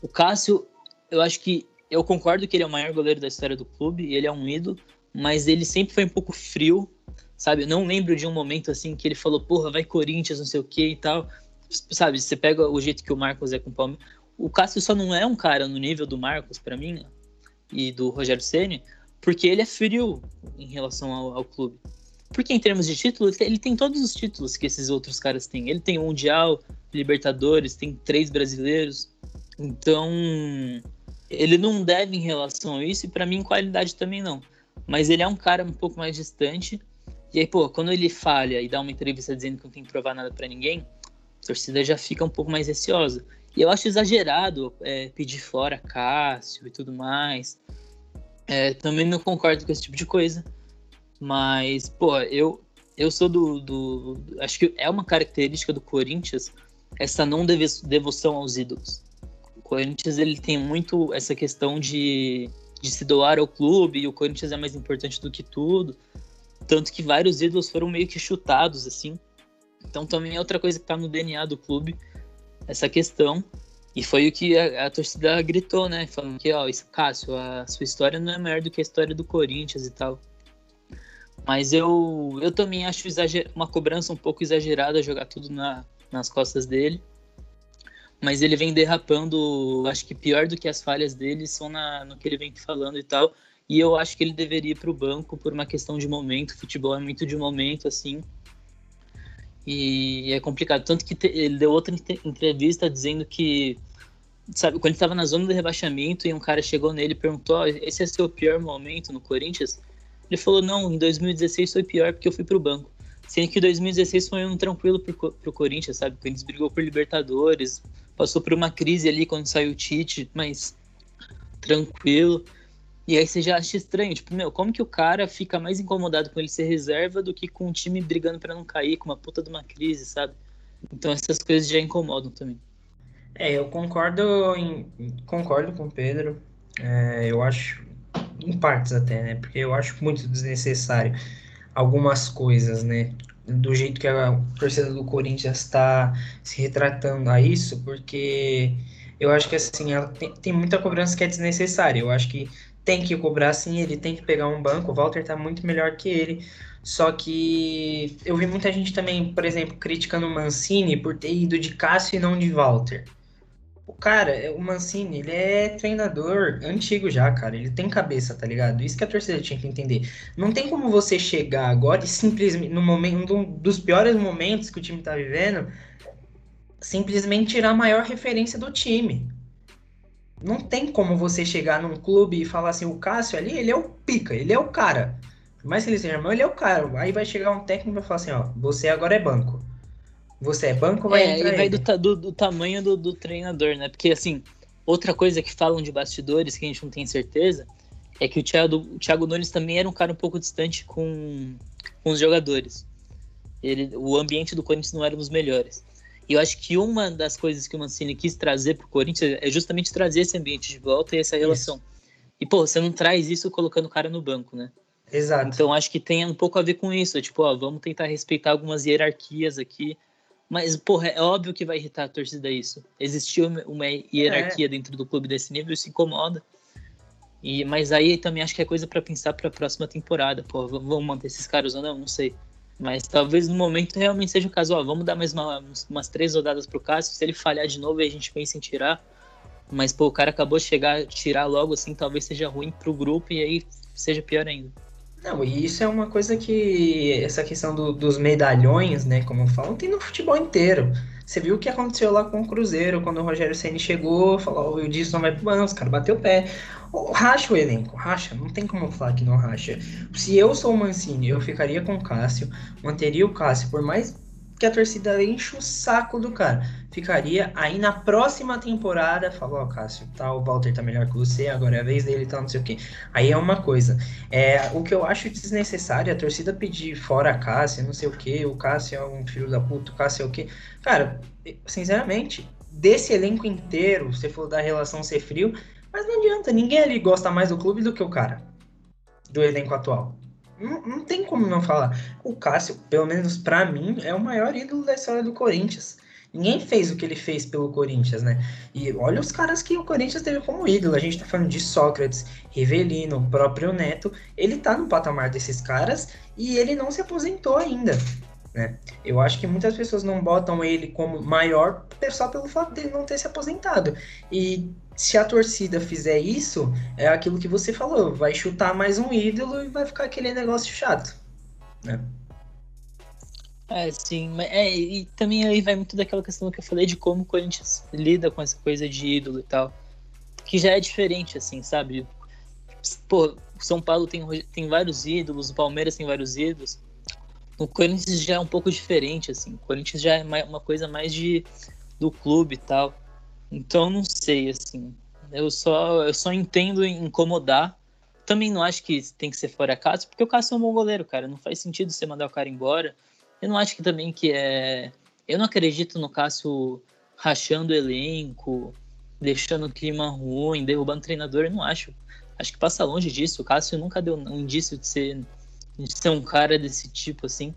O Cássio, eu acho que eu concordo que ele é o maior goleiro da história do clube, ele é um ídolo, mas ele sempre foi um pouco frio, sabe? Eu não lembro de um momento assim que ele falou, porra, vai Corinthians, não sei o que e tal. Sabe, você pega o jeito que o Marcos é com o Palmeiras. O Cássio só não é um cara no nível do Marcos, para mim, e do Rogério Ceni, porque ele é frio em relação ao, ao clube. Porque em termos de títulos, ele tem todos os títulos que esses outros caras têm. Ele tem o Mundial, Libertadores, tem três brasileiros. Então, ele não deve em relação a isso, e para mim, qualidade também não. Mas ele é um cara um pouco mais distante. E aí, pô, quando ele falha e dá uma entrevista dizendo que não tem que provar nada para ninguém, a torcida já fica um pouco mais receosa. E eu acho exagerado é, pedir fora Cássio e tudo mais. É, também não concordo com esse tipo de coisa. Mas, pô, eu, eu sou do, do, Acho que é uma característica do Corinthians essa não devoção aos ídolos. O Corinthians ele tem muito essa questão de, de se doar ao clube e o Corinthians é mais importante do que tudo. Tanto que vários ídolos foram meio que chutados, assim. Então também é outra coisa que tá no DNA do clube, essa questão. E foi o que a, a torcida gritou, né? Falando que, ó, Cássio, a sua história não é maior do que a história do Corinthians e tal. Mas eu, eu também acho uma cobrança um pouco exagerada jogar tudo na, nas costas dele. Mas ele vem derrapando, acho que pior do que as falhas dele são na, no que ele vem falando e tal. E eu acho que ele deveria ir para o banco por uma questão de momento. O futebol é muito de momento, assim. E é complicado. Tanto que ele deu outra entrevista dizendo que, sabe, quando ele estava na zona do rebaixamento e um cara chegou nele e perguntou: oh, esse é seu pior momento no Corinthians? Ele falou: não, em 2016 foi pior porque eu fui pro banco. Sendo que 2016 foi um tranquilo pro, pro Corinthians, sabe? O Corinthians brigou por Libertadores, passou por uma crise ali quando saiu o Tite, mas tranquilo. E aí você já acha estranho, tipo, meu, como que o cara fica mais incomodado com ele ser reserva do que com o time brigando para não cair, com uma puta de uma crise, sabe? Então essas coisas já incomodam também. É, eu concordo em, concordo com o Pedro. É, eu acho, em partes até, né? Porque eu acho muito desnecessário algumas coisas, né? Do jeito que a torcida do Corinthians está se retratando a isso, porque eu acho que assim, ela tem, tem muita cobrança que é desnecessária. Eu acho que tem que cobrar sim, ele tem que pegar um banco. O Walter tá muito melhor que ele. Só que eu vi muita gente também, por exemplo, criticando o Mancini por ter ido de Cássio e não de Walter. O cara, o Mancini, ele é treinador antigo já, cara. Ele tem cabeça, tá ligado? Isso que a torcida tinha que entender. Não tem como você chegar agora e simplesmente, no momento, um dos piores momentos que o time tá vivendo, simplesmente tirar a maior referência do time. Não tem como você chegar num clube e falar assim, o Cássio ali, ele é o pica, ele é o cara. Por mais que ele seja irmão, ele é o cara. Aí vai chegar um técnico e vai falar assim, ó, você agora é banco. Você é banco, vai é, entrar vai do, do, do, tamanho do, do treinador, né? Porque, assim, outra coisa que falam de bastidores que a gente não tem certeza é que o Thiago, o Thiago Nunes também era um cara um pouco distante com, com os jogadores. Ele, o ambiente do Corinthians não era dos melhores. E eu acho que uma das coisas que o Mancini quis trazer para o Corinthians é justamente trazer esse ambiente de volta e essa relação. Isso. E, pô, você não traz isso colocando o cara no banco, né? Exato. Então acho que tem um pouco a ver com isso. Tipo, ó, vamos tentar respeitar algumas hierarquias aqui. Mas, porra, é óbvio que vai irritar a torcida isso. Existiu uma hierarquia é. dentro do clube desse nível, isso incomoda. E, mas aí também acho que é coisa para pensar para a próxima temporada. Pô, vamos manter esses caras ou não? Não sei. Mas talvez no momento realmente seja o caso, ó, vamos dar mais uma, umas três rodadas pro Cássio, se ele falhar de novo aí a gente pensa em tirar. Mas, pô, o cara acabou de chegar, tirar logo assim, talvez seja ruim pro grupo e aí seja pior ainda. Não, e isso é uma coisa que essa questão do, dos medalhões, né, como falam, tem no futebol inteiro. Você viu o que aconteceu lá com o Cruzeiro, quando o Rogério Ceni chegou, falou, o Wilson vai pro banco, os caras bateu o pé. Racha o elenco, racha, não tem como falar que não racha. Se eu sou o Mancini, eu ficaria com o Cássio, manteria o Cássio, por mais que a torcida enche o saco do cara. Ficaria aí na próxima temporada, falou, ó, oh, Cássio, tá, o Walter tá melhor que você, agora é a vez dele, tá, não sei o quê. Aí é uma coisa. É, o que eu acho desnecessário, a torcida pedir fora Cássio, não sei o quê, o Cássio é um filho da puta, o Cássio é o quê. Cara, sinceramente, desse elenco inteiro, você falou da relação ser frio, mas não adianta, ninguém ali gosta mais do clube do que o cara, do elenco atual. Não, não tem como não falar. O Cássio, pelo menos para mim, é o maior ídolo da história do Corinthians. Ninguém fez o que ele fez pelo Corinthians, né? E olha os caras que o Corinthians teve como ídolo. A gente tá falando de Sócrates, Rivelino, o próprio Neto. Ele tá no patamar desses caras e ele não se aposentou ainda. Né? Eu acho que muitas pessoas não botam ele como maior só pelo fato dele não ter se aposentado. E se a torcida fizer isso, é aquilo que você falou, vai chutar mais um ídolo e vai ficar aquele negócio chato. Né? É, sim, é, e também aí vai muito daquela questão que eu falei de como o Corinthians lida com essa coisa de ídolo e tal. Que já é diferente, assim, sabe? Pô, São Paulo tem, tem vários ídolos, o Palmeiras tem vários ídolos. O Corinthians já é um pouco diferente, assim. O Corinthians já é uma coisa mais de do clube e tal. Então não sei, assim. Eu só, eu só entendo incomodar. Também não acho que tem que ser fora Cássio, porque o Cássio é um bom goleiro, cara. Não faz sentido você mandar o cara embora. Eu não acho que também que é. Eu não acredito no Cássio rachando o elenco, deixando o clima ruim, derrubando o treinador. Eu não acho. Acho que passa longe disso. O Cássio nunca deu um indício de ser de ser um cara desse tipo, assim.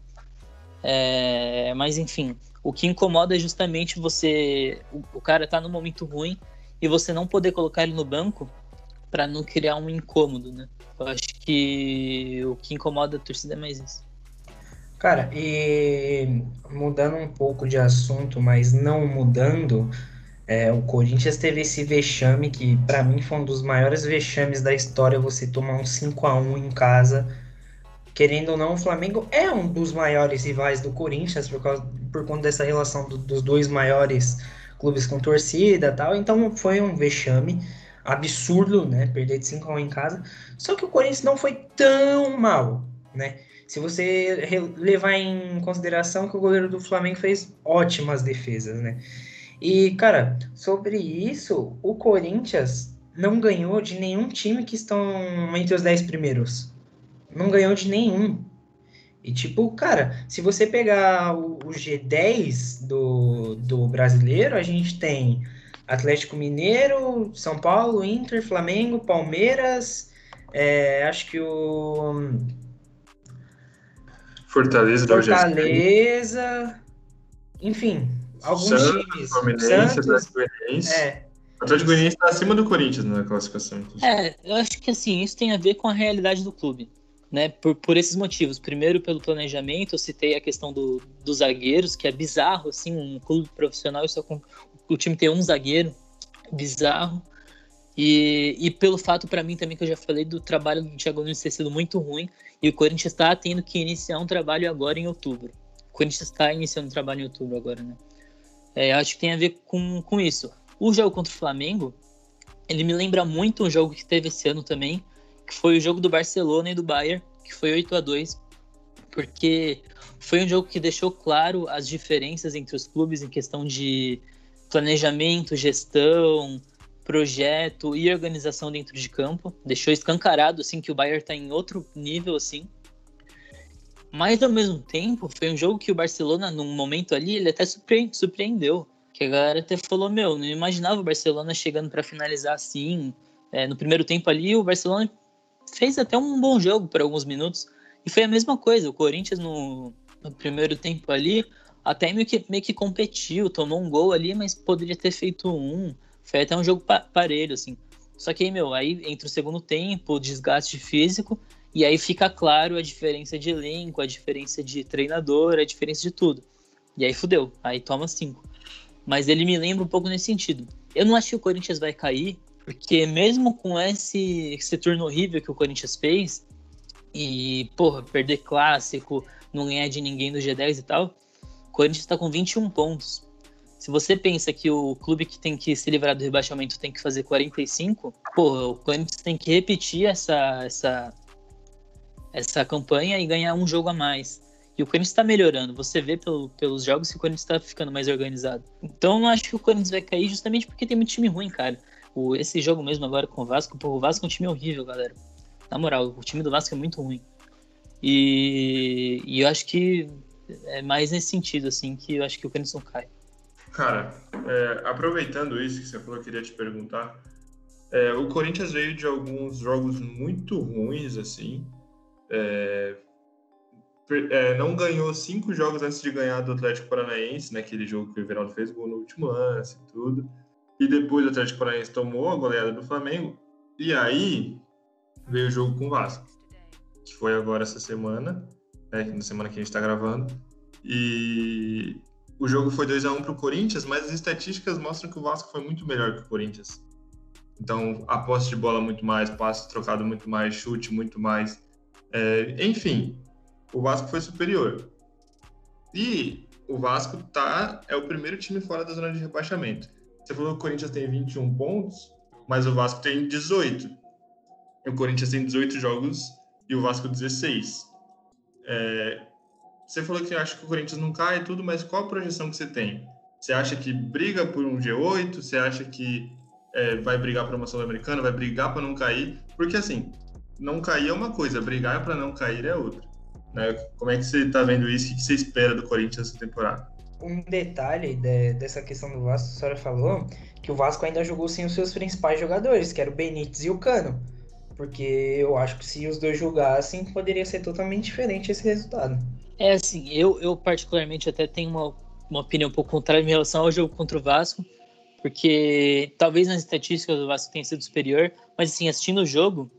É, mas enfim, o que incomoda é justamente você. O, o, cara tá num momento ruim e você não poder colocar ele no banco para não criar um incômodo, né? Eu acho que o que incomoda a torcida é mais isso. Cara, e mudando um pouco de assunto, mas não mudando, é, o Corinthians teve esse vexame que para mim foi um dos maiores vexames da história, você tomar um 5 a 1 em casa querendo ou não, o Flamengo é um dos maiores rivais do Corinthians por causa por conta dessa relação do, dos dois maiores clubes com torcida tal. Então foi um vexame absurdo, né? Perder de 5 a 1 em casa. Só que o Corinthians não foi tão mal, né? Se você levar em consideração que o goleiro do Flamengo fez ótimas defesas, né? E, cara, sobre isso, o Corinthians não ganhou de nenhum time que estão entre os 10 primeiros. Não ganhou de nenhum. E, tipo, cara, se você pegar o, o G10 do, do brasileiro, a gente tem Atlético Mineiro, São Paulo, Inter, Flamengo, Palmeiras, é, acho que o Fortaleza, Fortaleza, enfim, alguns Santos, times. Santos, Goianiense. É. O Atlético Goianiense está acima do Corinthians na classificação. É, eu acho que assim, isso tem a ver com a realidade do clube. Né, por, por esses motivos. Primeiro, pelo planejamento, eu citei a questão do, dos zagueiros, que é bizarro, assim, um clube profissional, só com, o time ter um zagueiro, bizarro. E, e pelo fato, para mim, também, que eu já falei do trabalho do Thiago Nunes ter sido muito ruim, e o Corinthians está tendo que iniciar um trabalho agora em outubro. O Corinthians está iniciando um trabalho em outubro agora, né? É, acho que tem a ver com, com isso. O jogo contra o Flamengo, ele me lembra muito um jogo que teve esse ano também, que foi o jogo do Barcelona e do Bayern, que foi 8 a 2 porque foi um jogo que deixou claro as diferenças entre os clubes em questão de planejamento, gestão, projeto e organização dentro de campo. Deixou escancarado assim que o Bayern está em outro nível assim. Mas ao mesmo tempo, foi um jogo que o Barcelona, num momento ali, ele até surpreendeu. Que a galera até falou: Meu, não imaginava o Barcelona chegando para finalizar assim. É, no primeiro tempo ali, o Barcelona fez até um bom jogo por alguns minutos. E foi a mesma coisa. O Corinthians, no, no primeiro tempo ali, até meio que, meio que competiu, tomou um gol ali, mas poderia ter feito um. Foi até um jogo parelho, assim. Só que aí, meu, aí entre o segundo tempo, o desgaste físico, e aí fica claro a diferença de elenco, a diferença de treinador, a diferença de tudo. E aí fudeu, aí toma cinco. Mas ele me lembra um pouco nesse sentido. Eu não acho que o Corinthians vai cair, porque mesmo com esse, esse turno horrível que o Corinthians fez, e, porra, perder clássico, não ganhar de ninguém do G10 e tal, o Corinthians está com 21 pontos. Se você pensa que o clube que tem que se livrar do rebaixamento tem que fazer 45, porra, o Corinthians tem que repetir essa, essa, essa campanha e ganhar um jogo a mais. E o Corinthians está melhorando. Você vê pelo, pelos jogos que o Corinthians está ficando mais organizado. Então eu não acho que o Corinthians vai cair justamente porque tem muito time ruim, cara. Esse jogo mesmo agora com o Vasco, pô, o Vasco é um time horrível, galera. Na moral, o time do Vasco é muito ruim. E, e eu acho que é mais nesse sentido, assim, que eu acho que o não cai. Cara, é, aproveitando isso que você falou, eu queria te perguntar. É, o Corinthians veio de alguns jogos muito ruins, assim. É, é, não ganhou cinco jogos antes de ganhar do Atlético Paranaense, naquele né, jogo que o Everaldo fez gol no último lance e tudo. E depois o Atlético Paranaense tomou a goleada do Flamengo. E aí veio o jogo com o Vasco, que foi agora essa semana, né, na semana que a gente está gravando. E o jogo foi 2 a 1 para o Corinthians, mas as estatísticas mostram que o Vasco foi muito melhor que o Corinthians. Então, a posse de bola muito mais, passe trocado muito mais, chute muito mais. É, enfim, o Vasco foi superior. E o Vasco tá, é o primeiro time fora da zona de rebaixamento. Você falou que o Corinthians tem 21 pontos, mas o Vasco tem 18. O Corinthians tem 18 jogos e o Vasco 16. É, você falou que acha que o Corinthians não cai e tudo, mas qual a projeção que você tem? Você acha que briga por um G8? Você acha que é, vai brigar para uma Sul-Americana? Vai brigar para não cair? Porque assim, não cair é uma coisa, brigar para não cair é outra. Né? Como é que você está vendo isso? O que você espera do Corinthians essa temporada? Um detalhe de, dessa questão do Vasco, a senhora falou que o Vasco ainda jogou sem os seus principais jogadores, que eram o Benítez e o Cano. Porque eu acho que se os dois jogassem, poderia ser totalmente diferente esse resultado. É assim, eu, eu particularmente até tenho uma, uma opinião um pouco contrária em relação ao jogo contra o Vasco, porque talvez nas estatísticas o Vasco tenha sido superior, mas assim, assistindo o jogo,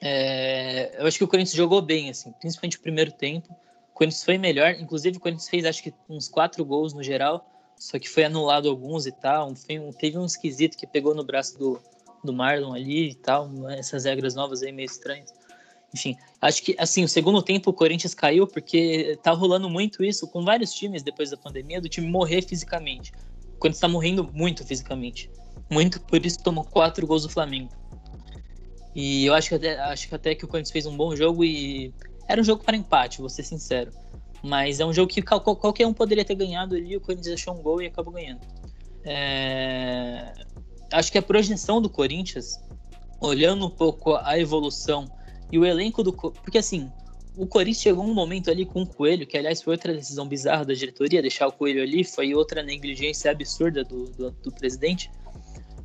é, eu acho que o Corinthians jogou bem, assim, principalmente o primeiro tempo. Corinthians foi melhor, inclusive o Corinthians fez acho que uns quatro gols no geral, só que foi anulado alguns e tal. Um, teve um esquisito que pegou no braço do, do Marlon ali e tal, essas regras novas aí meio estranhas. enfim, acho que assim, o segundo tempo o Corinthians caiu porque tá rolando muito isso com vários times depois da pandemia, do time morrer fisicamente. O Corinthians tá morrendo muito fisicamente. Muito por isso tomou quatro gols do Flamengo. E eu acho que até, acho que até que o Corinthians fez um bom jogo e era um jogo para empate, vou ser sincero. Mas é um jogo que qualquer um poderia ter ganhado ali, o Corinthians achou um gol e acabou ganhando. É... Acho que a projeção do Corinthians, olhando um pouco a evolução e o elenco do. Porque assim, o Corinthians chegou um momento ali com o Coelho, que aliás foi outra decisão bizarra da diretoria, deixar o Coelho ali, foi outra negligência absurda do, do, do presidente.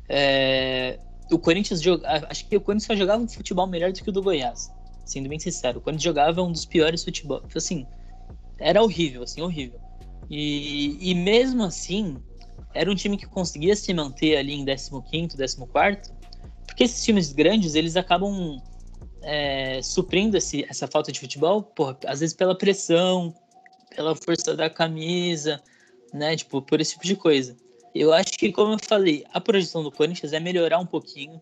É, o Corinthians joga, acho que o Corinthians só jogava um futebol melhor do que o do Goiás, sendo bem sincero. O Corinthians jogava um dos piores futebol, assim, era horrível, assim, horrível. E, e mesmo assim, era um time que conseguia se manter ali em 15º, 14º, porque esses times grandes, eles acabam é, suprindo esse, essa falta de futebol, porra, às vezes pela pressão, pela força da camisa, né? Tipo, por esse tipo de coisa. Eu acho que, como eu falei, a projeção do Corinthians é melhorar um pouquinho,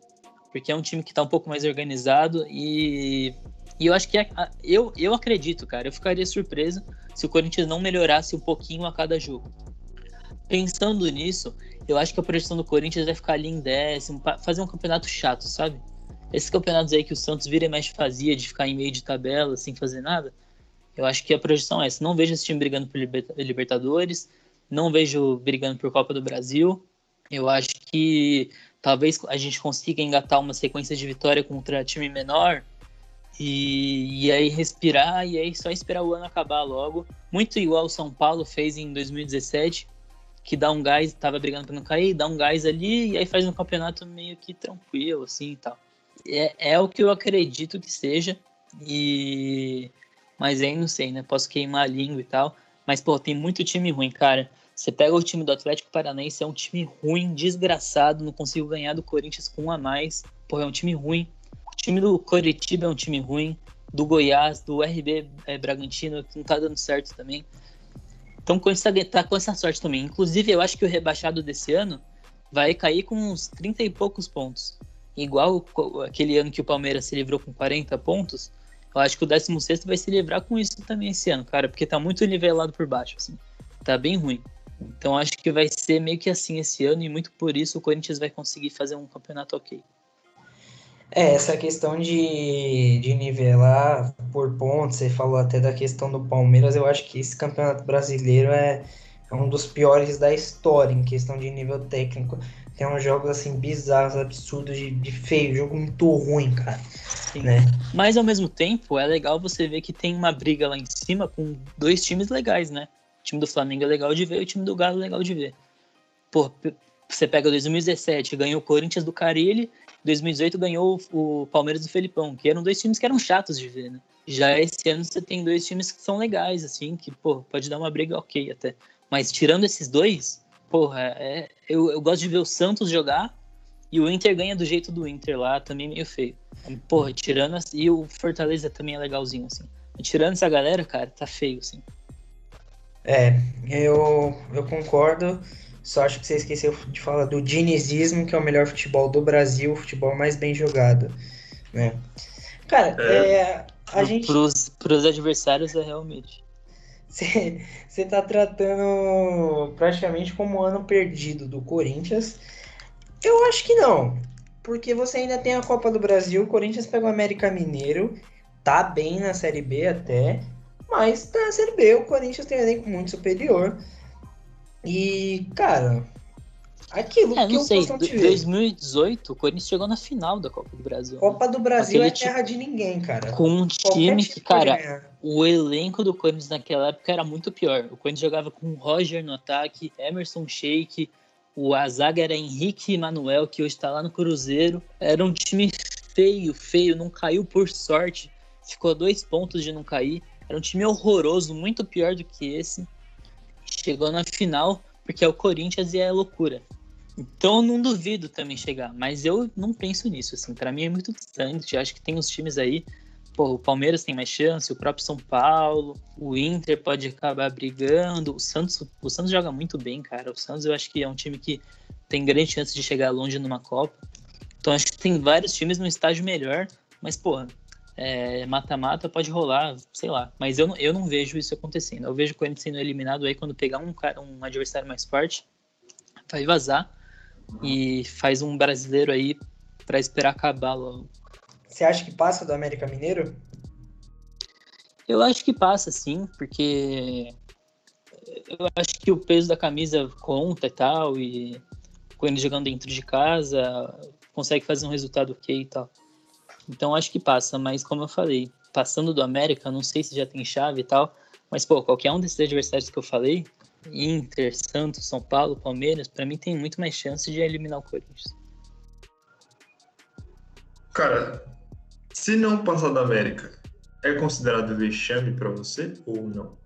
porque é um time que está um pouco mais organizado e, e eu acho que é, eu, eu acredito, cara, eu ficaria surpreso se o Corinthians não melhorasse um pouquinho a cada jogo. Pensando nisso, eu acho que a projeção do Corinthians vai ficar ali em décimo, fazer um campeonato chato, sabe? Esses campeonatos aí que o Santos vira e mexe fazia, de ficar em meio de tabela, sem fazer nada, eu acho que a projeção é essa. Não vejo esse time brigando por Libertadores, não vejo brigando por Copa do Brasil. Eu acho que talvez a gente consiga engatar uma sequência de vitória contra time menor e, e aí respirar e aí só esperar o ano acabar logo. Muito igual o São Paulo fez em 2017, que dá um gás, tava brigando para não cair, dá um gás ali e aí faz um campeonato meio que tranquilo assim e tal é, é o que eu acredito que seja. E mas aí não sei, né? Posso queimar a língua e tal. Mas, pô, tem muito time ruim, cara. Você pega o time do Atlético Paranaense, é um time ruim, desgraçado, não consigo ganhar do Corinthians com um a mais. Pô, é um time ruim. O time do Coritiba é um time ruim. Do Goiás, do RB é, Bragantino, que não tá dando certo também. Então, com essa, tá com essa sorte também. Inclusive, eu acho que o rebaixado desse ano vai cair com uns 30 e poucos pontos igual aquele ano que o Palmeiras se livrou com 40 pontos, eu acho que o 16 vai se livrar com isso também esse ano, cara, porque tá muito nivelado por baixo, assim. Tá bem ruim. Então acho que vai ser meio que assim esse ano e muito por isso o Corinthians vai conseguir fazer um campeonato ok. É, essa questão de, de nivelar por pontos, você falou até da questão do Palmeiras, eu acho que esse campeonato brasileiro é, é um dos piores da história em questão de nível técnico. Tem uns jogos assim bizarros, absurdos, de, de feio, jogo muito ruim, cara. Sim. Né? Mas ao mesmo tempo, é legal você ver que tem uma briga lá em cima com dois times legais, né? Time do Flamengo é legal de ver o time do Galo é legal de ver. Pô, você pega 2017, ganhou o Corinthians do Carilli, 2018 ganhou o Palmeiras do Felipão, que eram dois times que eram chatos de ver, né? Já esse ano você tem dois times que são legais, assim, que, pô, pode dar uma briga ok até. Mas tirando esses dois, porra, é, eu, eu gosto de ver o Santos jogar e o Inter ganha do jeito do Inter lá, também meio feio. Porra, tirando. E o Fortaleza também é legalzinho, assim. Tirando essa galera, cara, tá feio, assim. É, eu, eu concordo. Só acho que você esqueceu de falar do dinizismo, que é o melhor futebol do Brasil, o futebol mais bem jogado. Né? Cara, é, é a Pro, gente. Pros, pros adversários é realmente. Você tá tratando praticamente como um ano perdido do Corinthians. Eu acho que não. Porque você ainda tem a Copa do Brasil, o Corinthians pega o América Mineiro, tá bem na Série B até, mas na Série B o Corinthians tem um elenco muito superior. E, cara, aquilo é, que eu sei, Em 2018, o Corinthians chegou na final da Copa do Brasil. Copa do Brasil Aquele é terra de ninguém, cara. Com um time que, cara, o elenco do Corinthians naquela época era muito pior. O Corinthians jogava com o Roger no ataque, Emerson Sheik, o Azaga era Henrique Manuel, que hoje está lá no Cruzeiro. Era um time feio, feio, não caiu por sorte. Ficou a dois pontos de não cair. Era um time horroroso, muito pior do que esse. Chegou na final, porque é o Corinthians e é loucura. Então eu não duvido também chegar, mas eu não penso nisso, assim, para mim é muito distante, acho que tem uns times aí Pô, o Palmeiras tem mais chance, o próprio São Paulo, o Inter pode acabar brigando, o Santos, o Santos joga muito bem, cara. O Santos eu acho que é um time que tem grande chance de chegar longe numa Copa. Então acho que tem vários times no estágio melhor, mas é, mata-mata pode rolar, sei lá. Mas eu, eu não vejo isso acontecendo. Eu vejo o Corinthians sendo eliminado aí quando pegar um, um adversário mais forte, vai vazar e faz um brasileiro aí para esperar acabar logo. Você acha que passa do América Mineiro? Eu acho que passa, sim, porque eu acho que o peso da camisa conta e tal, e com ele jogando dentro de casa, consegue fazer um resultado ok e tal. Então acho que passa, mas como eu falei, passando do América, não sei se já tem chave e tal, mas pô, qualquer um desses adversários que eu falei, Inter, Santos, São Paulo, Palmeiras, para mim tem muito mais chance de eliminar o Corinthians. Cara, se não passar da América, é considerado vexame para você ou não?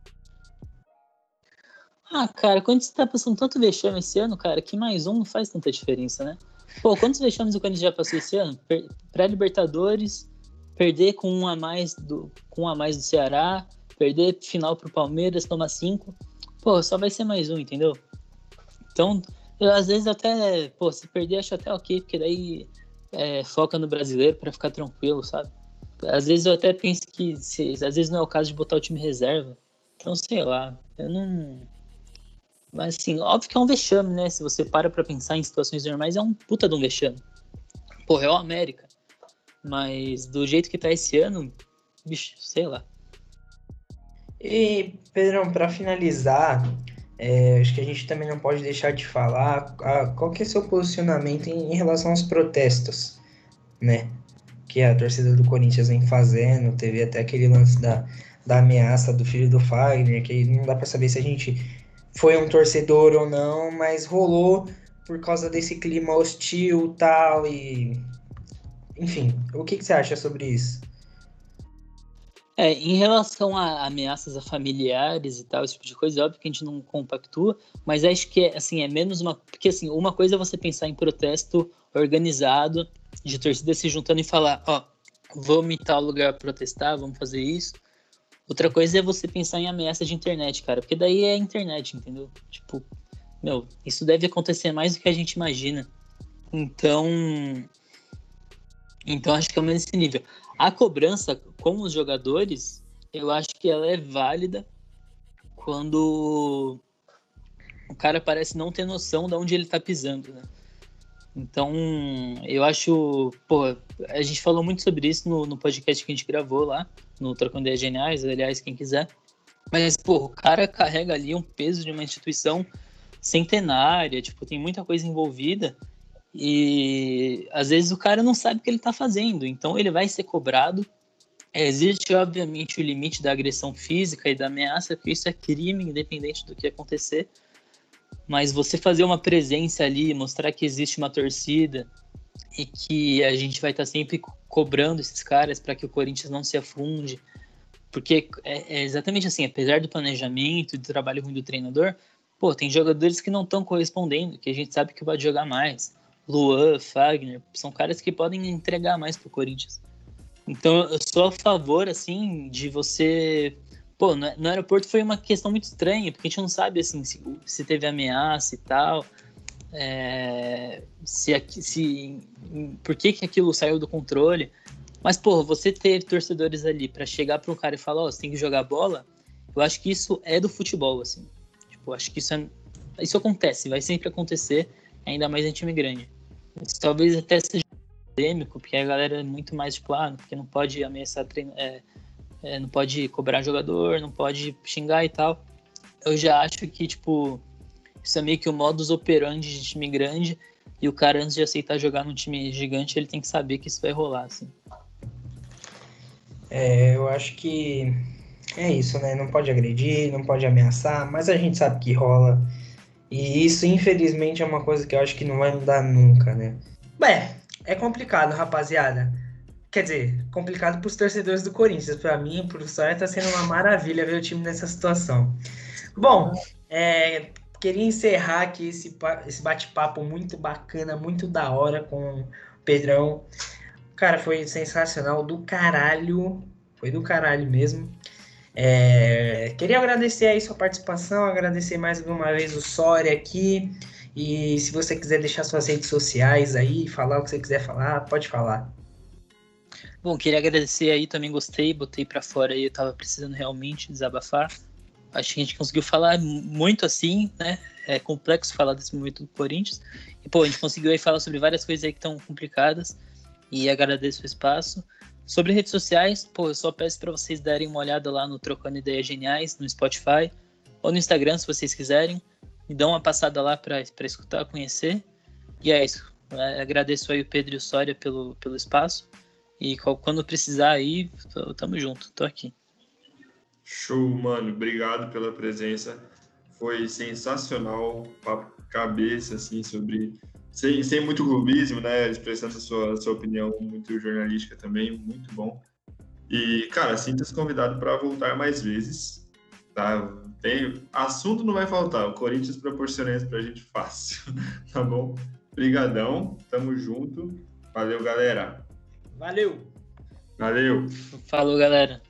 Ah, cara, quando você tá passando tanto vexame esse ano, cara, que mais um não faz tanta diferença, né? Pô, quantos vexames o Corinthians já passou esse ano? Pré-Libertadores, perder com um a mais do, com um a mais do Ceará, perder final pro Palmeiras, tomar cinco. Pô, só vai ser mais um, entendeu? Então, eu, às vezes até, pô, se perder acho até ok, porque daí é, foca no brasileiro para ficar tranquilo, sabe? Às vezes eu até penso que se, às vezes não é o caso de botar o time reserva. Então, sei lá, eu não assim, óbvio que é um vexame, né? Se você para pra pensar em situações normais, é um puta de um vexame. Porra, é o América. Mas do jeito que tá esse ano, bicho, sei lá. E, Pedrão, para finalizar, é, acho que a gente também não pode deixar de falar a, qual que é seu posicionamento em, em, relação aos protestos, né? Que a torcida do Corinthians vem fazendo. Teve até aquele lance da, da ameaça do filho do Fagner, que não dá para saber se a gente foi um torcedor ou não, mas rolou por causa desse clima hostil tal e enfim, o que, que você acha sobre isso? É, em relação a ameaças a familiares e tal, esse tipo de coisa, é óbvio que a gente não compactua, mas acho que é, assim, é menos uma. Porque assim, uma coisa é você pensar em protesto organizado, de torcida se juntando e falar, ó, vamos em tal lugar protestar, vamos fazer isso. Outra coisa é você pensar em ameaça de internet, cara, porque daí é internet, entendeu? Tipo, meu, isso deve acontecer mais do que a gente imagina. Então, então acho que é o mesmo nível. A cobrança com os jogadores, eu acho que ela é válida quando o cara parece não ter noção de onde ele tá pisando, né? Então, eu acho. Pô, a gente falou muito sobre isso no, no podcast que a gente gravou lá, no Trocando Ideias Geniais, aliás, quem quiser. Mas, pô, o cara carrega ali um peso de uma instituição centenária, tipo, tem muita coisa envolvida. E às vezes o cara não sabe o que ele tá fazendo, então ele vai ser cobrado. É, existe, obviamente, o limite da agressão física e da ameaça, porque isso é crime, independente do que acontecer mas você fazer uma presença ali, mostrar que existe uma torcida e que a gente vai estar tá sempre cobrando esses caras para que o Corinthians não se afunde, porque é, é, exatamente assim, apesar do planejamento e do trabalho ruim do treinador, pô, tem jogadores que não estão correspondendo, que a gente sabe que vai jogar mais. Luan, Fagner, são caras que podem entregar mais pro Corinthians. Então eu sou a favor, assim, de você Pô, no, no aeroporto foi uma questão muito estranha, porque a gente não sabe, assim, se, se teve ameaça e tal. É, se, se por que, que aquilo saiu do controle. Mas, pô, você ter torcedores ali para chegar para um cara e falar, ó, oh, você tem que jogar bola, eu acho que isso é do futebol, assim. Tipo, acho que isso é, isso acontece, vai sempre acontecer, ainda mais em time grande. Talvez até seja polêmico, porque a galera é muito mais, tipo, ah, porque não pode ameaçar é, é, não pode cobrar jogador, não pode xingar e tal. Eu já acho que, tipo, isso é meio que o modus operandi de time grande. E o cara, antes de aceitar jogar num time gigante, ele tem que saber que isso vai rolar, assim. É, eu acho que é isso, né? Não pode agredir, não pode ameaçar, mas a gente sabe que rola. E isso, infelizmente, é uma coisa que eu acho que não vai mudar nunca, né? Bem, é complicado, rapaziada. Quer dizer, complicado para os torcedores do Corinthians. Para mim, por história, está sendo uma maravilha ver o time nessa situação. Bom, é, queria encerrar aqui esse, esse bate-papo muito bacana, muito da hora com o Pedrão. Cara, foi sensacional, do caralho. Foi do caralho mesmo. É, queria agradecer aí sua participação, agradecer mais uma vez o Soria aqui. E se você quiser deixar suas redes sociais aí, falar o que você quiser falar, pode falar. Bom, queria agradecer aí, também gostei, botei para fora aí, eu tava precisando realmente desabafar. Acho que a gente conseguiu falar muito assim, né? É complexo falar desse momento do Corinthians. E, pô, a gente conseguiu aí falar sobre várias coisas aí que estão complicadas. E agradeço o espaço. Sobre redes sociais, pô, eu só peço para vocês darem uma olhada lá no Trocando Ideias Geniais, no Spotify, ou no Instagram, se vocês quiserem. Me dão uma passada lá para escutar, conhecer. E é isso. É, agradeço aí o Pedro e o Sória pelo, pelo espaço. E quando precisar aí, tamo junto, tô aqui. Show, mano. Obrigado pela presença. Foi sensacional, papo cabeça, assim, sobre. Sem, sem muito clubismo, né? Expressando a sua, a sua opinião muito jornalística também, muito bom. E, cara, sinta-se convidado para voltar mais vezes. Tá? Tem, assunto não vai faltar. O Corinthians proporciona isso pra gente fácil. <laughs> tá bom? Obrigadão. Tamo junto. Valeu, galera. Valeu. Valeu. Falou, galera.